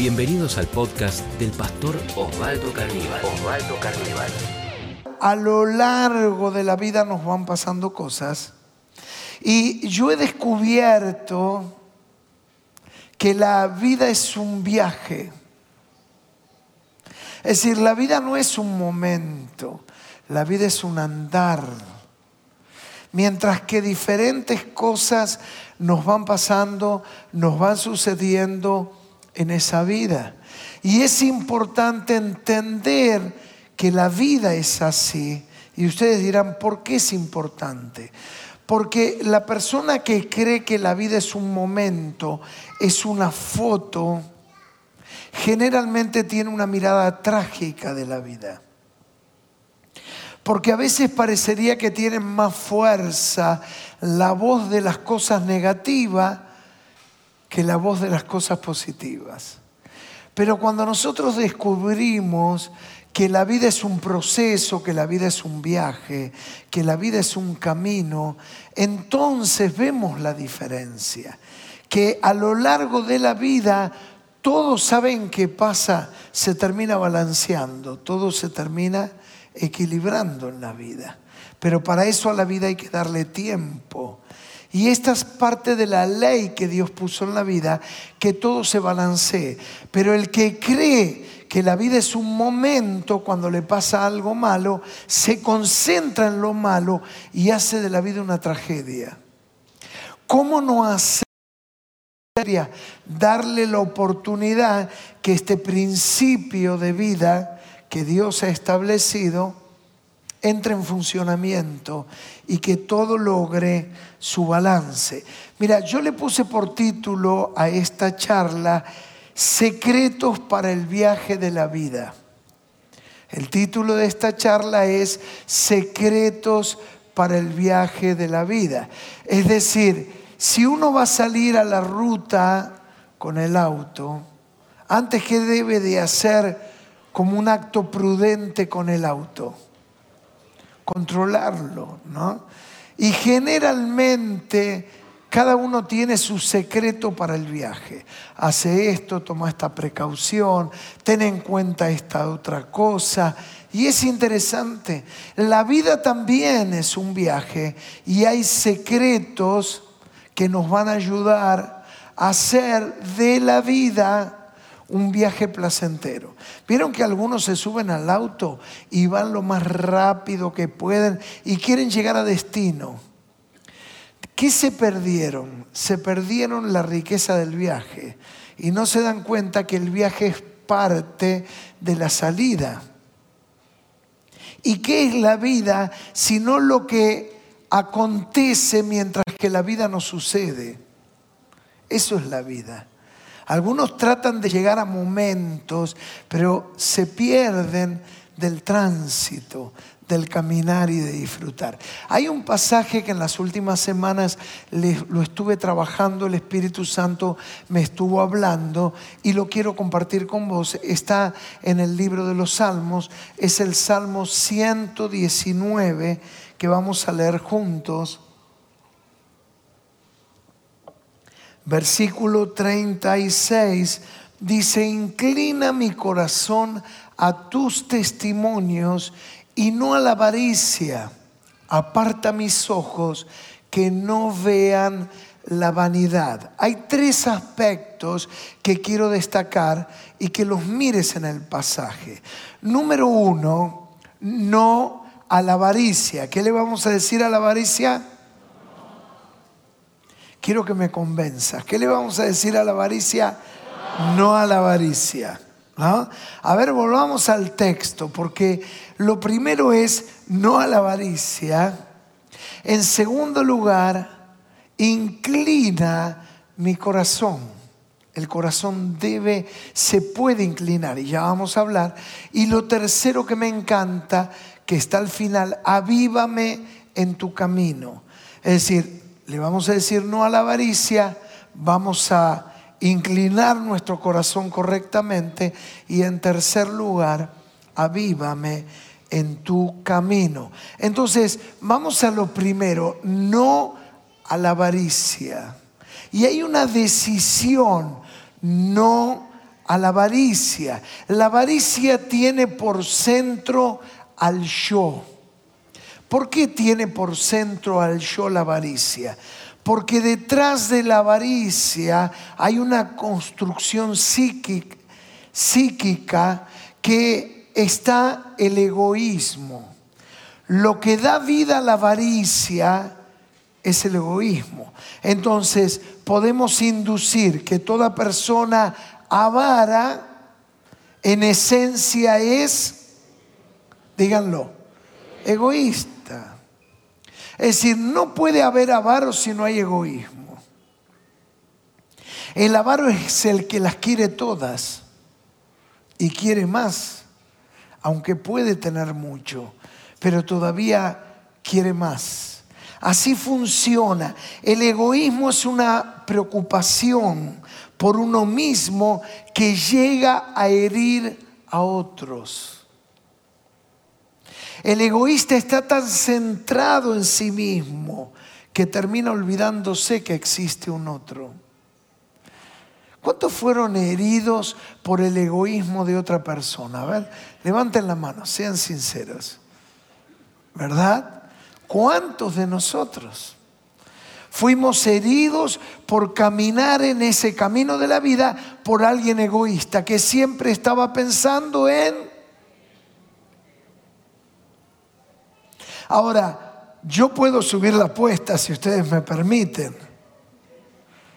Bienvenidos al podcast del pastor Osvaldo Carníbal. Osvaldo Carníbal. A lo largo de la vida nos van pasando cosas y yo he descubierto que la vida es un viaje. Es decir, la vida no es un momento, la vida es un andar. Mientras que diferentes cosas nos van pasando, nos van sucediendo en esa vida. Y es importante entender que la vida es así. Y ustedes dirán, ¿por qué es importante? Porque la persona que cree que la vida es un momento, es una foto, generalmente tiene una mirada trágica de la vida. Porque a veces parecería que tienen más fuerza la voz de las cosas negativas que la voz de las cosas positivas. Pero cuando nosotros descubrimos que la vida es un proceso, que la vida es un viaje, que la vida es un camino, entonces vemos la diferencia. Que a lo largo de la vida todos saben qué pasa, se termina balanceando, todo se termina equilibrando en la vida. Pero para eso a la vida hay que darle tiempo. Y esta es parte de la ley que Dios puso en la vida, que todo se balancee. Pero el que cree que la vida es un momento cuando le pasa algo malo, se concentra en lo malo y hace de la vida una tragedia. ¿Cómo no hacer? Darle la oportunidad que este principio de vida que Dios ha establecido entre en funcionamiento y que todo logre su balance. Mira, yo le puse por título a esta charla Secretos para el viaje de la vida. El título de esta charla es Secretos para el viaje de la vida. Es decir, si uno va a salir a la ruta con el auto, antes que debe de hacer como un acto prudente con el auto controlarlo, ¿no? Y generalmente cada uno tiene su secreto para el viaje. Hace esto, toma esta precaución, ten en cuenta esta otra cosa. Y es interesante, la vida también es un viaje y hay secretos que nos van a ayudar a hacer de la vida un viaje placentero. Vieron que algunos se suben al auto y van lo más rápido que pueden y quieren llegar a destino. ¿Qué se perdieron? Se perdieron la riqueza del viaje y no se dan cuenta que el viaje es parte de la salida. ¿Y qué es la vida sino lo que acontece mientras que la vida no sucede? Eso es la vida. Algunos tratan de llegar a momentos, pero se pierden del tránsito, del caminar y de disfrutar. Hay un pasaje que en las últimas semanas lo estuve trabajando, el Espíritu Santo me estuvo hablando y lo quiero compartir con vos. Está en el libro de los Salmos, es el Salmo 119 que vamos a leer juntos. Versículo 36 dice, inclina mi corazón a tus testimonios y no a la avaricia. Aparta mis ojos que no vean la vanidad. Hay tres aspectos que quiero destacar y que los mires en el pasaje. Número uno, no a la avaricia. ¿Qué le vamos a decir a la avaricia? Quiero que me convenza. ¿Qué le vamos a decir a la avaricia? No a la avaricia. A ver, volvamos al texto, porque lo primero es no a la avaricia. En segundo lugar, inclina mi corazón. El corazón debe, se puede inclinar y ya vamos a hablar. Y lo tercero que me encanta, que está al final, avívame en tu camino. Es decir, le vamos a decir no a la avaricia, vamos a inclinar nuestro corazón correctamente y en tercer lugar, avívame en tu camino. Entonces, vamos a lo primero, no a la avaricia. Y hay una decisión, no a la avaricia. La avaricia tiene por centro al yo. ¿Por qué tiene por centro al yo la avaricia? Porque detrás de la avaricia hay una construcción psíquica, psíquica que está el egoísmo. Lo que da vida a la avaricia es el egoísmo. Entonces podemos inducir que toda persona avara en esencia es, díganlo, egoísta. Es decir, no puede haber avaro si no hay egoísmo. El avaro es el que las quiere todas y quiere más, aunque puede tener mucho, pero todavía quiere más. Así funciona. El egoísmo es una preocupación por uno mismo que llega a herir a otros. El egoísta está tan centrado en sí mismo que termina olvidándose que existe un otro. ¿Cuántos fueron heridos por el egoísmo de otra persona? A ver, levanten la mano, sean sinceros. ¿Verdad? ¿Cuántos de nosotros? Fuimos heridos por caminar en ese camino de la vida por alguien egoísta que siempre estaba pensando en... Ahora, yo puedo subir la apuesta si ustedes me permiten.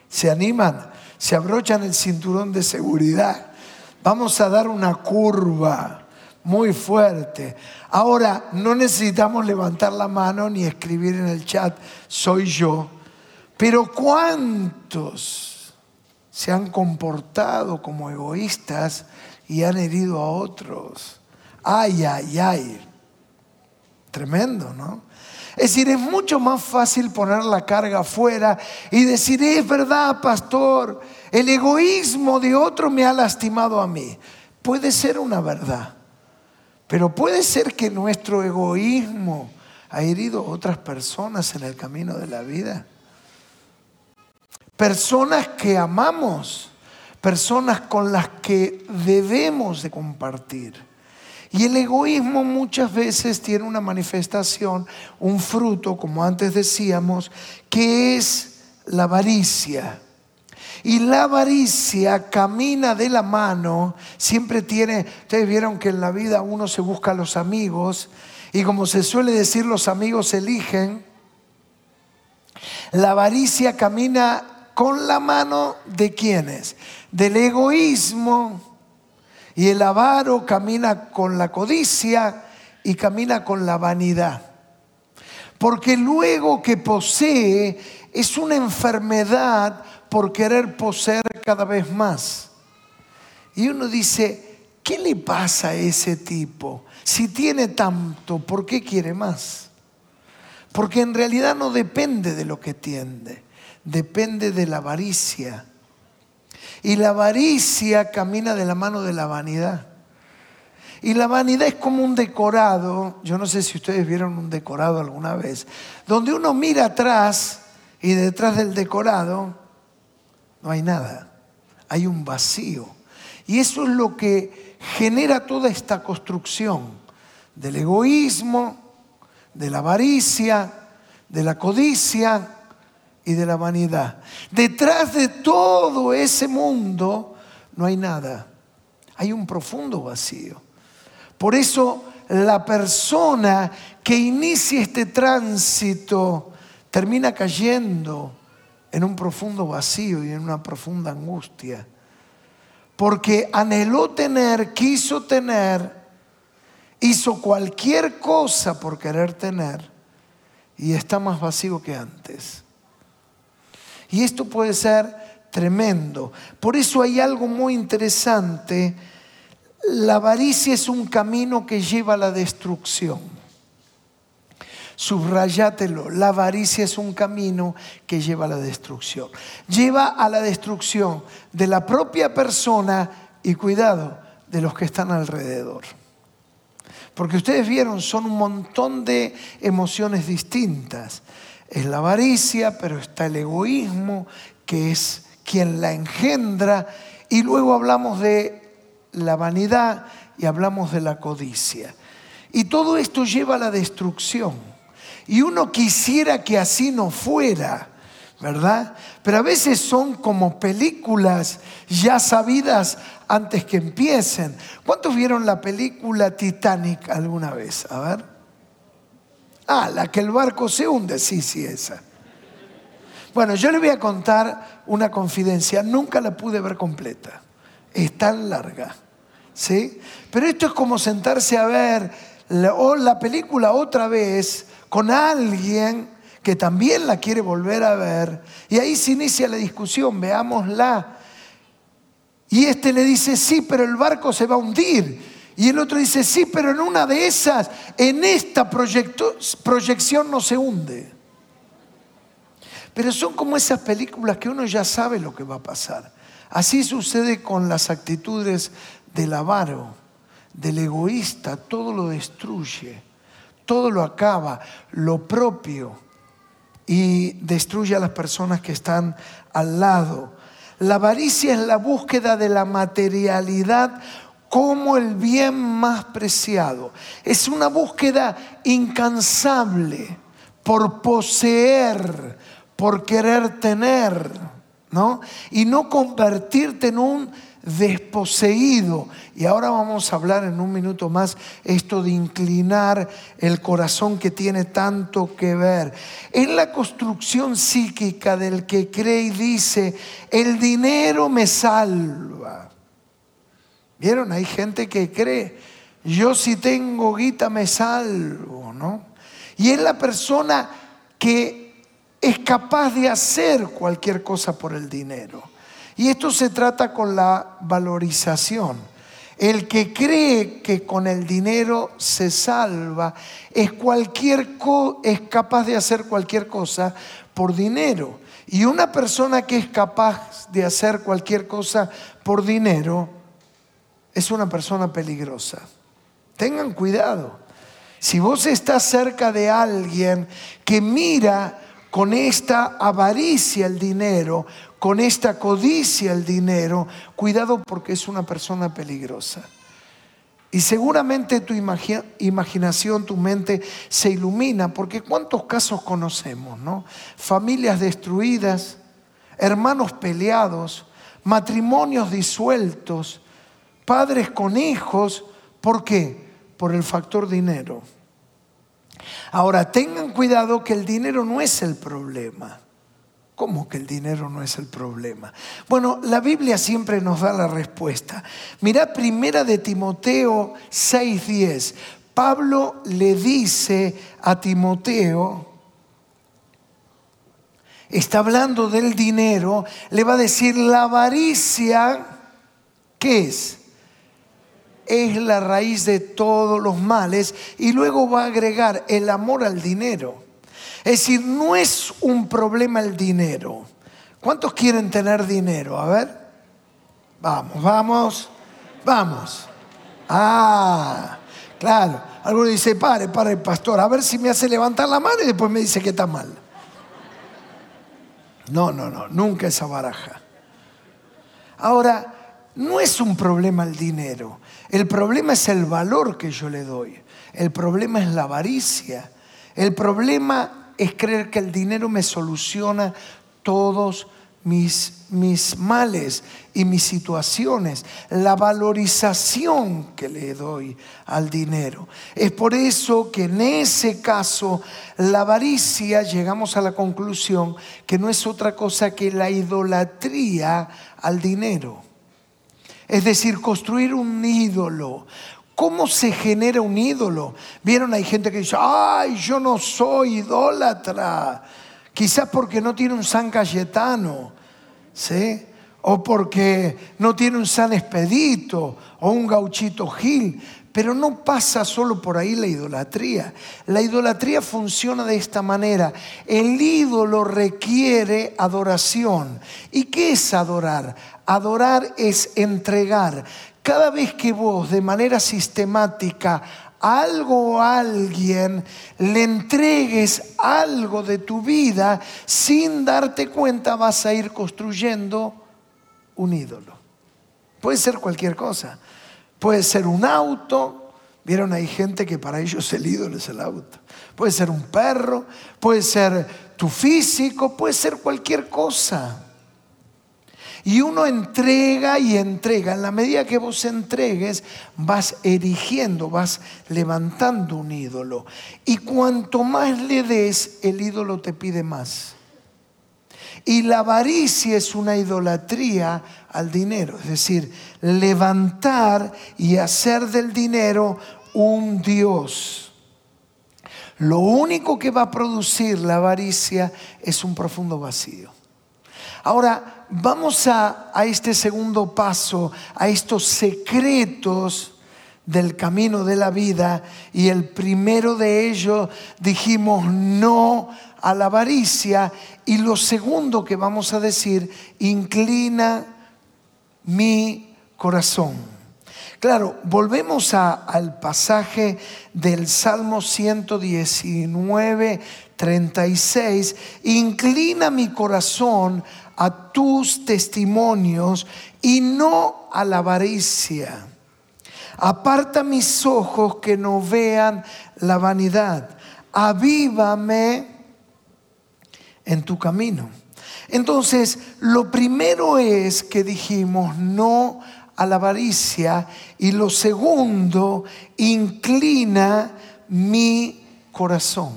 ¿Se animan? Se abrochan el cinturón de seguridad. Vamos a dar una curva muy fuerte. Ahora, no necesitamos levantar la mano ni escribir en el chat, soy yo pero ¿cuántos se han comportado como egoístas y han herido a otros? Ay, ay, ay. Tremendo, ¿no? Es decir, es mucho más fácil poner la carga afuera y decir, es verdad, pastor, el egoísmo de otro me ha lastimado a mí. Puede ser una verdad, pero puede ser que nuestro egoísmo ha herido a otras personas en el camino de la vida personas que amamos, personas con las que debemos de compartir. Y el egoísmo muchas veces tiene una manifestación, un fruto, como antes decíamos, que es la avaricia. Y la avaricia camina de la mano, siempre tiene, ustedes vieron que en la vida uno se busca a los amigos y como se suele decir, los amigos eligen. La avaricia camina con la mano de quienes? Del egoísmo. Y el avaro camina con la codicia y camina con la vanidad. Porque luego que posee es una enfermedad por querer poseer cada vez más. Y uno dice, ¿qué le pasa a ese tipo? Si tiene tanto, ¿por qué quiere más? Porque en realidad no depende de lo que tiende depende de la avaricia. Y la avaricia camina de la mano de la vanidad. Y la vanidad es como un decorado, yo no sé si ustedes vieron un decorado alguna vez, donde uno mira atrás y detrás del decorado no hay nada, hay un vacío. Y eso es lo que genera toda esta construcción del egoísmo, de la avaricia, de la codicia, y de la vanidad. Detrás de todo ese mundo no hay nada. Hay un profundo vacío. Por eso la persona que inicia este tránsito termina cayendo en un profundo vacío y en una profunda angustia. Porque anheló tener, quiso tener, hizo cualquier cosa por querer tener y está más vacío que antes. Y esto puede ser tremendo. Por eso hay algo muy interesante. La avaricia es un camino que lleva a la destrucción. Subrayátelo, la avaricia es un camino que lleva a la destrucción. Lleva a la destrucción de la propia persona y cuidado de los que están alrededor. Porque ustedes vieron, son un montón de emociones distintas es la avaricia, pero está el egoísmo, que es quien la engendra, y luego hablamos de la vanidad y hablamos de la codicia. Y todo esto lleva a la destrucción. Y uno quisiera que así no fuera, ¿verdad? Pero a veces son como películas ya sabidas antes que empiecen. ¿Cuántos vieron la película Titanic alguna vez? A ver. Ah, la que el barco se hunde, sí, sí, esa. Bueno, yo le voy a contar una confidencia, nunca la pude ver completa, es tan larga, ¿sí? Pero esto es como sentarse a ver la, la película otra vez con alguien que también la quiere volver a ver, y ahí se inicia la discusión, veámosla. Y este le dice, sí, pero el barco se va a hundir. Y el otro dice, sí, pero en una de esas, en esta proyección no se hunde. Pero son como esas películas que uno ya sabe lo que va a pasar. Así sucede con las actitudes del avaro, del egoísta, todo lo destruye, todo lo acaba, lo propio, y destruye a las personas que están al lado. La avaricia es la búsqueda de la materialidad como el bien más preciado. Es una búsqueda incansable por poseer, por querer tener, ¿no? Y no convertirte en un desposeído. Y ahora vamos a hablar en un minuto más esto de inclinar el corazón que tiene tanto que ver. En la construcción psíquica del que cree y dice, el dinero me salva. ¿Vieron? Hay gente que cree, yo si tengo guita me salvo, ¿no? Y es la persona que es capaz de hacer cualquier cosa por el dinero. Y esto se trata con la valorización. El que cree que con el dinero se salva es, cualquier es capaz de hacer cualquier cosa por dinero. Y una persona que es capaz de hacer cualquier cosa por dinero es una persona peligrosa. Tengan cuidado. Si vos estás cerca de alguien que mira con esta avaricia el dinero, con esta codicia el dinero, cuidado porque es una persona peligrosa. Y seguramente tu imaginación, tu mente se ilumina, porque cuántos casos conocemos, ¿no? Familias destruidas, hermanos peleados, matrimonios disueltos, padres con hijos, ¿por qué? Por el factor dinero. Ahora, tengan cuidado que el dinero no es el problema. ¿Cómo que el dinero no es el problema? Bueno, la Biblia siempre nos da la respuesta. Mira primera de Timoteo 6:10. Pablo le dice a Timoteo, está hablando del dinero, le va a decir la avaricia, ¿qué es? Es la raíz de todos los males y luego va a agregar el amor al dinero. Es decir, no es un problema el dinero. ¿Cuántos quieren tener dinero? A ver. Vamos, vamos, vamos. Ah, claro. Alguno dice, pare, pare, pastor, a ver si me hace levantar la mano y después me dice que está mal. No, no, no, nunca esa baraja. Ahora, no es un problema el dinero. El problema es el valor que yo le doy. El problema es la avaricia. El problema es creer que el dinero me soluciona todos mis, mis males y mis situaciones. La valorización que le doy al dinero. Es por eso que en ese caso la avaricia llegamos a la conclusión que no es otra cosa que la idolatría al dinero. Es decir, construir un ídolo. ¿Cómo se genera un ídolo? Vieron, hay gente que dice, ay, yo no soy idólatra. Quizás porque no tiene un San Cayetano, ¿sí? O porque no tiene un San Expedito o un gauchito Gil. Pero no pasa solo por ahí la idolatría. La idolatría funciona de esta manera. El ídolo requiere adoración. ¿Y qué es adorar? Adorar es entregar. Cada vez que vos de manera sistemática algo o alguien le entregues algo de tu vida, sin darte cuenta vas a ir construyendo un ídolo. Puede ser cualquier cosa. Puede ser un auto. Vieron, hay gente que para ellos el ídolo es el auto. Puede ser un perro, puede ser tu físico, puede ser cualquier cosa. Y uno entrega y entrega. En la medida que vos entregues, vas erigiendo, vas levantando un ídolo. Y cuanto más le des, el ídolo te pide más. Y la avaricia es una idolatría al dinero, es decir, levantar y hacer del dinero un Dios. Lo único que va a producir la avaricia es un profundo vacío. Ahora, vamos a, este segundo paso, a estos secretos del camino de la vida y el primero de ellos dijimos no a la avaricia y lo segundo que vamos a decir, inclina mi corazón. Claro, volvemos al pasaje del Salmo 119, 36, inclina mi corazón a tus testimonios y no a la avaricia. Aparta mis ojos que no vean la vanidad. Avívame en tu camino. Entonces, lo primero es que dijimos no a la avaricia y lo segundo, inclina mi corazón.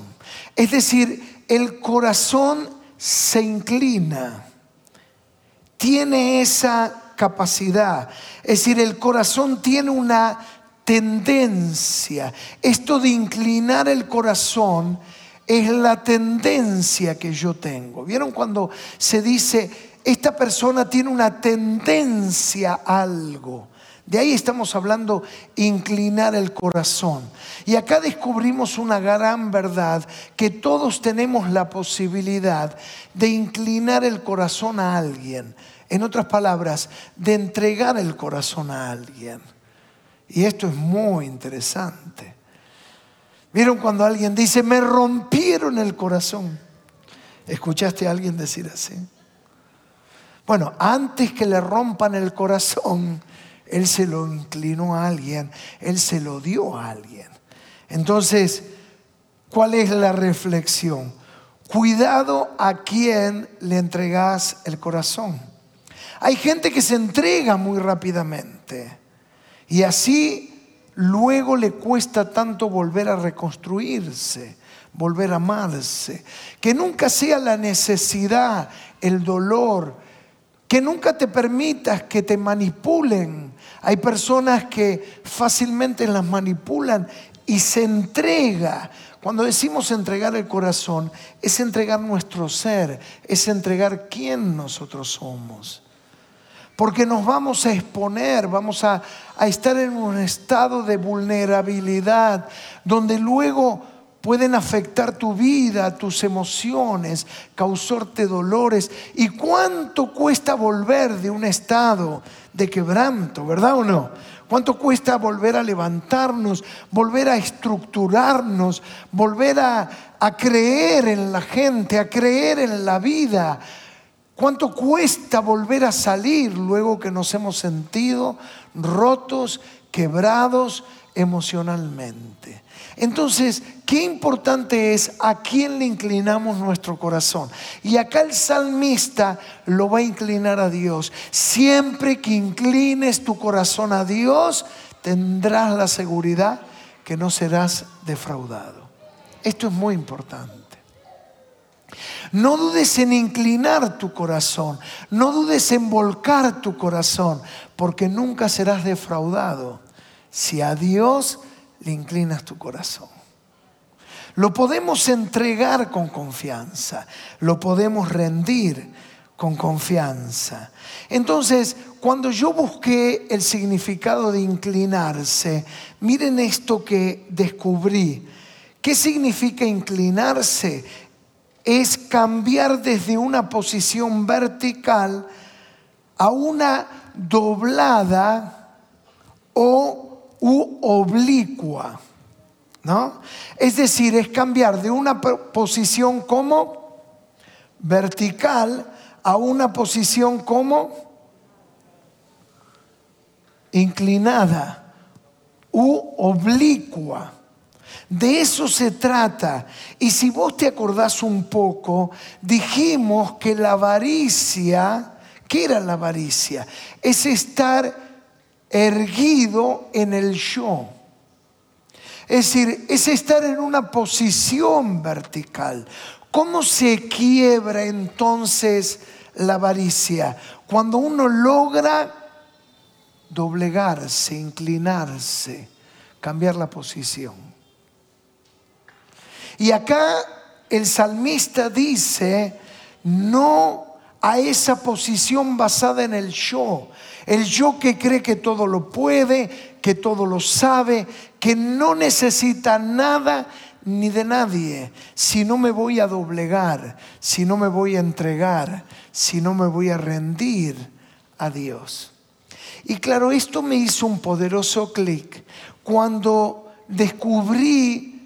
Es decir, el corazón se inclina tiene esa capacidad. Es decir, el corazón tiene una tendencia. Esto de inclinar el corazón es la tendencia que yo tengo. ¿Vieron cuando se dice, esta persona tiene una tendencia a algo? De ahí estamos hablando inclinar el corazón. Y acá descubrimos una gran verdad, que todos tenemos la posibilidad de inclinar el corazón a alguien. En otras palabras, de entregar el corazón a alguien. Y esto es muy interesante. ¿Vieron cuando alguien dice, me rompieron el corazón? ¿Escuchaste a alguien decir así? Bueno, antes que le rompan el corazón, él se lo inclinó a alguien, Él se lo dio a alguien. Entonces, ¿cuál es la reflexión? Cuidado a quien le entregas el corazón. Hay gente que se entrega muy rápidamente y así luego le cuesta tanto volver a reconstruirse, volver a amarse. Que nunca sea la necesidad, el dolor, que nunca te permitas que te manipulen hay personas que fácilmente las manipulan y se entrega. Cuando decimos entregar el corazón, es entregar nuestro ser, es entregar quién nosotros somos. Porque nos vamos a exponer, vamos a, estar en un estado de vulnerabilidad, donde luego pueden afectar tu vida, tus emociones, causarte dolores. ¿Y cuánto cuesta volver de un estado de quebranto, verdad o no? ¿Cuánto cuesta volver a levantarnos, volver a estructurarnos, volver a, a creer en la gente, a creer en la vida? ¿Cuánto cuesta volver a salir luego que nos hemos sentido rotos, quebrados emocionalmente? Entonces, qué importante es a quién le inclinamos nuestro corazón. Y acá el salmista lo va a inclinar a Dios. Siempre que inclines tu corazón a Dios, tendrás la seguridad que no serás defraudado. Esto es muy importante. No dudes en inclinar tu corazón, no dudes en volcar tu corazón, porque nunca serás defraudado si a Dios le inclinas tu corazón. Lo podemos entregar con confianza, lo podemos rendir con confianza. Entonces, cuando yo busqué el significado de inclinarse, miren esto que descubrí. ¿Qué significa inclinarse? Es cambiar desde una posición vertical a una doblada o u oblicua. ¿No? Es decir, es cambiar de una posición como vertical a una posición como inclinada u oblicua. De eso se trata. Y si vos te acordás un poco, dijimos que la avaricia, ¿qué era la avaricia? Es estar erguido en el yo. Es decir, es estar en una posición vertical. ¿Cómo se quiebra entonces la avaricia? Cuando uno logra doblegarse, inclinarse, cambiar la posición. Y acá el salmista dice, no a esa posición basada en el yo, el yo que cree que todo lo puede, que todo lo sabe, que no necesita nada ni de nadie, si no me voy a doblegar, si no me voy a entregar, si no me voy a rendir a Dios. Y claro, esto me hizo un poderoso clic cuando descubrí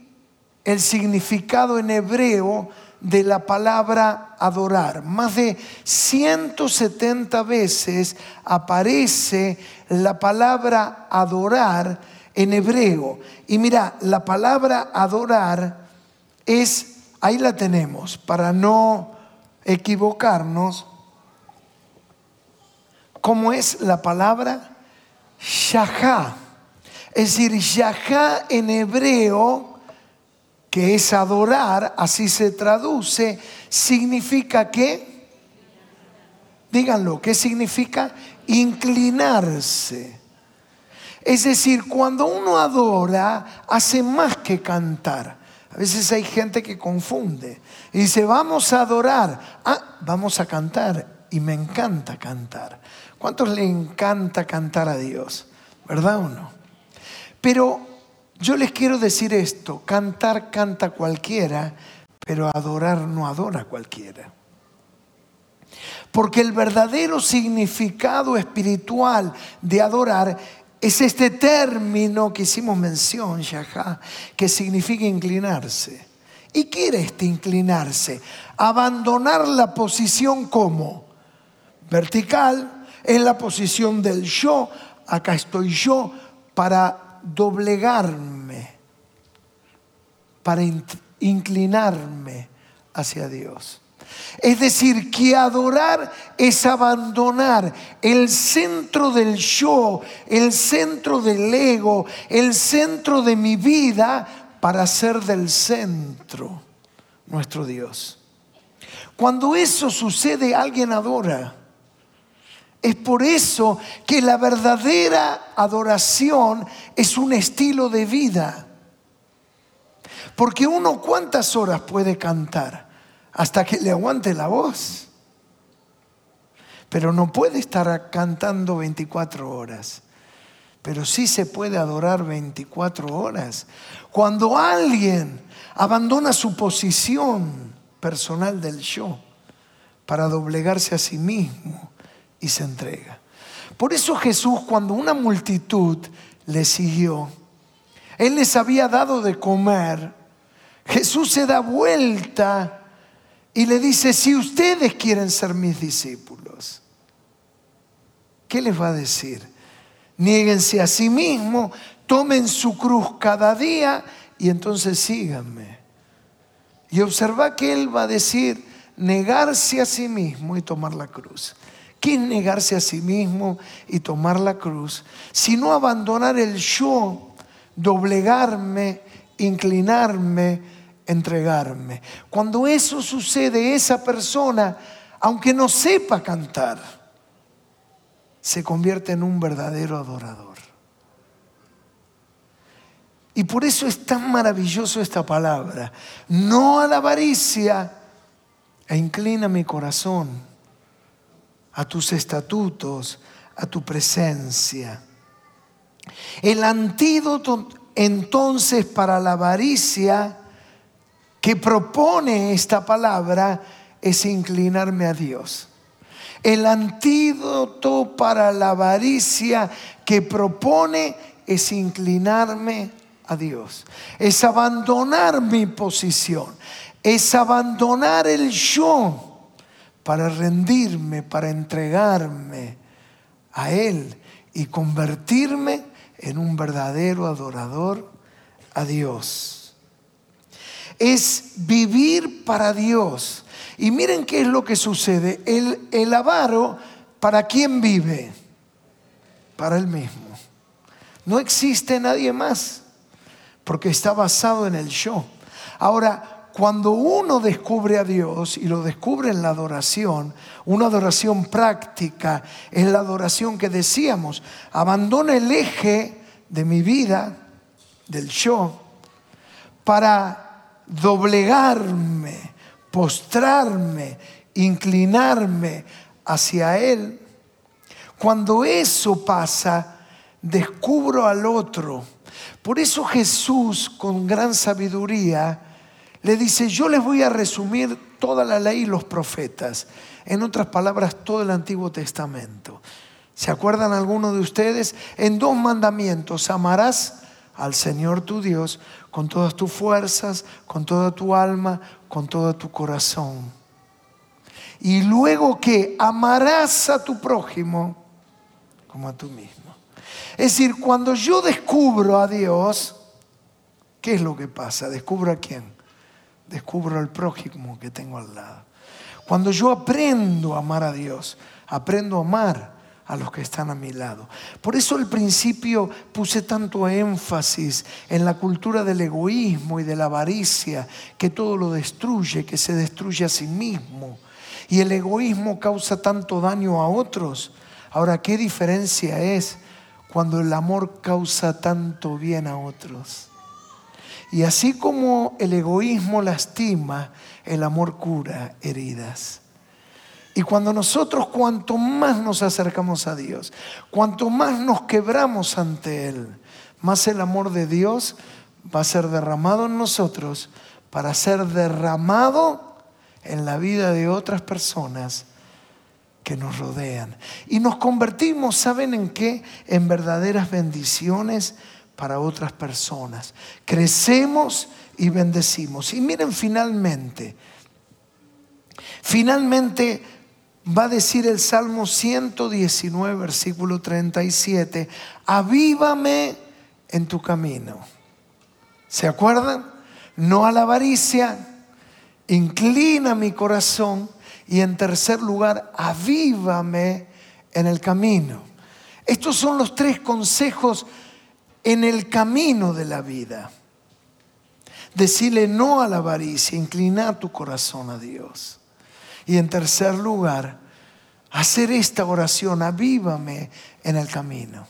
el significado en hebreo de la palabra adorar. Más de 170 veces aparece la palabra adorar en hebreo. Y mira, la palabra adorar es, ahí la tenemos, para no equivocarnos, ¿cómo es la palabra? Shahá. Es decir, Shahá en hebreo que es adorar, así se traduce, significa que, díganlo, ¿qué significa? Inclinarse. Es decir, cuando uno adora, hace más que cantar. A veces hay gente que confunde y dice, vamos a adorar. Ah, vamos a cantar. Y me encanta cantar. ¿Cuántos le encanta cantar a Dios? ¿Verdad o no? Pero yo les quiero decir esto, cantar canta cualquiera, pero adorar no adora cualquiera. Porque el verdadero significado espiritual de adorar es este término que hicimos mención, Shahá, que significa inclinarse. ¿Y qué era este inclinarse? Abandonar la posición como vertical, en la posición del yo, acá estoy yo, para doblegarme, para inclinarme hacia Dios. Es decir, que adorar es abandonar el centro del yo, el centro del ego, el centro de mi vida para ser del centro nuestro Dios. Cuando eso sucede, alguien adora. Es por eso que la verdadera adoración es un estilo de vida. Porque uno cuántas horas puede cantar hasta que le aguante la voz. Pero no puede estar cantando 24 horas. Pero sí se puede adorar 24 horas. Cuando alguien abandona su posición personal del yo para doblegarse a sí mismo y se entrega. Por eso Jesús, cuando una multitud le siguió, Él les había dado de comer, Jesús se da vuelta y le dice, si ustedes quieren ser mis discípulos, ¿qué les va a decir? Niéguense a sí mismos, tomen su cruz cada día y entonces síganme. Y observa que Él va a decir, negarse a sí mismo y tomar la cruz. ¿Qué es negarse a sí mismo y tomar la cruz? Sino abandonar el yo, doblegarme, inclinarme, entregarme. Cuando eso sucede, esa persona, aunque no sepa cantar, se convierte en un verdadero adorador. Y por eso es tan maravilloso esta palabra. No a la avaricia, e inclina mi corazón a tus estatutos, a tu presencia. El antídoto entonces para la avaricia que propone esta palabra es inclinarme a Dios. El antídoto para la avaricia que propone es inclinarme a Dios. Es abandonar mi posición. Es abandonar el yo para rendirme, para entregarme a Él y convertirme en un verdadero adorador a Dios. Es vivir para Dios. Y miren qué es lo que sucede. El, el avaro, ¿para quién vive? Para él mismo. No existe nadie más, porque está basado en el yo. Ahora, cuando uno descubre a Dios y lo descubre en la adoración, una adoración práctica, es la adoración que decíamos, abandona el eje de mi vida, del yo, para doblegarme, postrarme, inclinarme hacia Él. Cuando eso pasa, descubro al otro. Por eso Jesús, con gran sabiduría, le dice, yo les voy a resumir toda la ley y los profetas. En otras palabras, todo el Antiguo Testamento. ¿Se acuerdan algunos de ustedes? En dos mandamientos, amarás al Señor tu Dios con todas tus fuerzas, con toda tu alma, con todo tu corazón. Y luego que amarás a tu prójimo como a tú mismo. Es decir, cuando yo descubro a Dios, ¿qué es lo que pasa? ¿Descubro a quién? Descubro al prójimo que tengo al lado. Cuando yo aprendo a amar a Dios, aprendo a amar a los que están a mi lado. Por eso al principio puse tanto énfasis en la cultura del egoísmo y de la avaricia, que todo lo destruye, que se destruye a sí mismo. Y el egoísmo causa tanto daño a otros. Ahora, ¿qué diferencia es cuando el amor causa tanto bien a otros? Y así como el egoísmo lastima, el amor cura heridas. Y cuando nosotros, cuanto más nos acercamos a Dios, cuanto más nos quebramos ante Él, más el amor de Dios va a ser derramado en nosotros para ser derramado en la vida de otras personas que nos rodean. Y nos convertimos, ¿saben en qué? En verdaderas bendiciones para otras personas. Crecemos y bendecimos. Y miren finalmente, finalmente va a decir el Salmo 119, versículo 37, avívame en tu camino. ¿Se acuerdan? No a la avaricia, inclina mi corazón y en tercer lugar, avívame en el camino. Estos son los tres consejos en el camino de la vida. Decirle no a la avaricia, inclina tu corazón a Dios. Y en tercer lugar, hacer esta oración, avívame en el camino.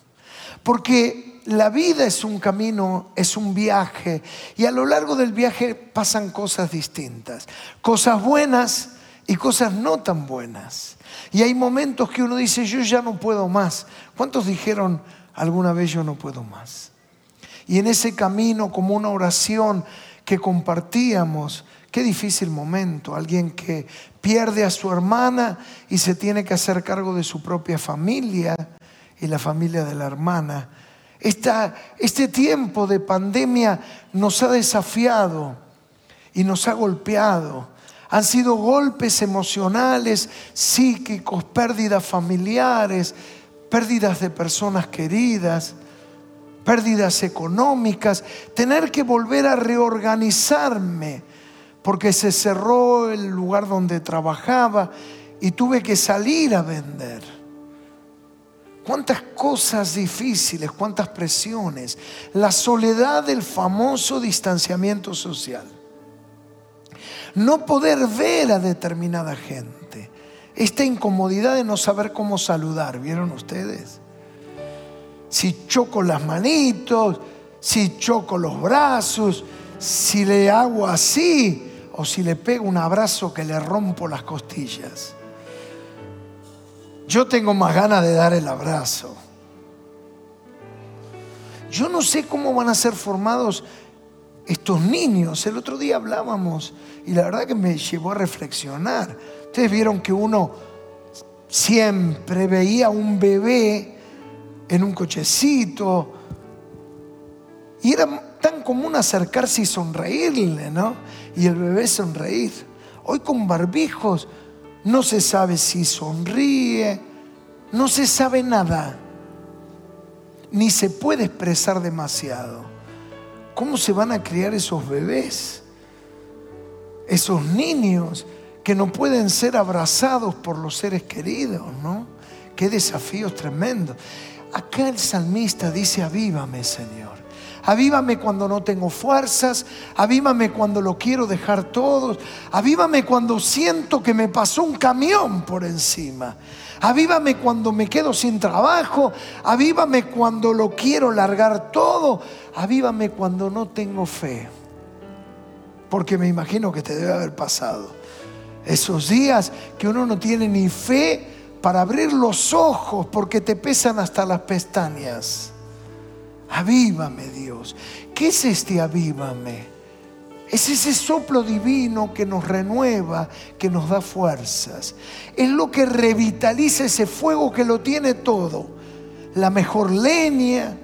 Porque la vida es un camino, es un viaje, y a lo largo del viaje pasan cosas distintas, cosas buenas y cosas no tan buenas. Y hay momentos que uno dice, yo ya no puedo más. ¿Cuántos dijeron alguna vez yo no puedo más? Y en ese camino, como una oración que compartíamos, qué difícil momento, alguien que pierde a su hermana y se tiene que hacer cargo de su propia familia y la familia de la hermana. este tiempo de pandemia nos ha desafiado y nos ha golpeado. Han sido golpes emocionales, psíquicos, pérdidas familiares, pérdidas de personas queridas, pérdidas económicas, tener que volver a reorganizarme porque se cerró el lugar donde trabajaba y tuve que salir a vender. Cuántas cosas difíciles, cuántas presiones. La soledad del famoso distanciamiento social. No poder ver a determinada gente. Esta incomodidad de no saber cómo saludar, ¿vieron ustedes? Si choco las manitos, si choco los brazos, si le hago así, o si le pego un abrazo que le rompo las costillas. Yo tengo más ganas de dar el abrazo. Yo no sé cómo van a ser formados estos niños. El otro día hablábamos y la verdad que me llevó a reflexionar. Ustedes vieron que uno siempre veía un bebé en un cochecito y era tan común acercarse y sonreírle, ¿no? Y el bebé sonreír. Hoy con barbijos no se sabe si sonríe, no se sabe nada. ni se puede expresar demasiado. ¿Cómo se van a criar esos bebés? Esos niños que no pueden ser abrazados por los seres queridos, ¿no? Qué desafíos tremendos. Acá el salmista dice, avívame, Señor. Avívame cuando no tengo fuerzas, avívame cuando lo quiero dejar todo, avívame cuando siento que me pasó un camión por encima, avívame cuando me quedo sin trabajo, avívame cuando lo quiero largar todo, avívame cuando no tengo fe. Porque me imagino que te debe haber pasado. Esos días que uno no tiene ni fe para abrir los ojos porque te pesan hasta las pestañas. Avívame Dios. ¿Qué es este avívame? Es ese soplo divino que nos renueva, que nos da fuerzas. Es lo que revitaliza ese fuego que lo tiene todo. La mejor leña,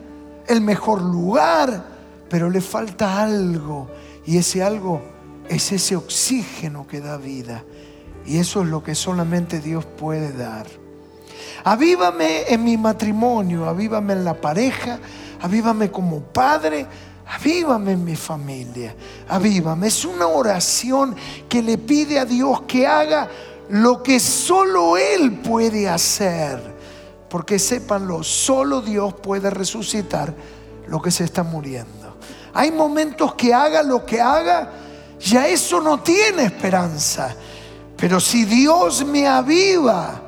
el mejor lugar, pero le falta algo. Y ese algo es ese oxígeno que da vida. Y eso es lo que solamente Dios puede dar. Avívame en mi matrimonio, avívame en la pareja, avívame como padre, avívame en mi familia, avívame. Es una oración que le pide a Dios que haga lo que solo Él puede hacer. Porque sépanlo, solo Dios puede resucitar lo que se está muriendo. Hay momentos que haga lo que haga, ya eso no tiene esperanza. Pero si Dios me aviva,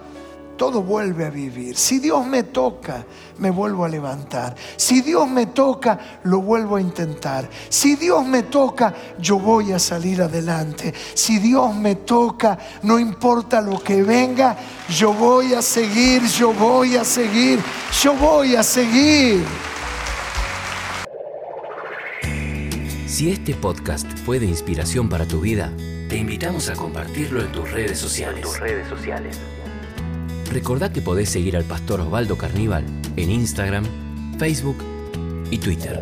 todo vuelve a vivir. Si Dios me toca, me vuelvo a levantar. Si Dios me toca, lo vuelvo a intentar. Si Dios me toca, yo voy a salir adelante. Si Dios me toca, no importa lo que venga, yo voy a seguir, yo voy a seguir, yo voy a seguir. Si este podcast fue de inspiración para tu vida, te invitamos a compartirlo en tus redes sociales. tus redes sociales. Recordá que podés seguir al pastor Osvaldo Carníbal en Instagram, Facebook y Twitter.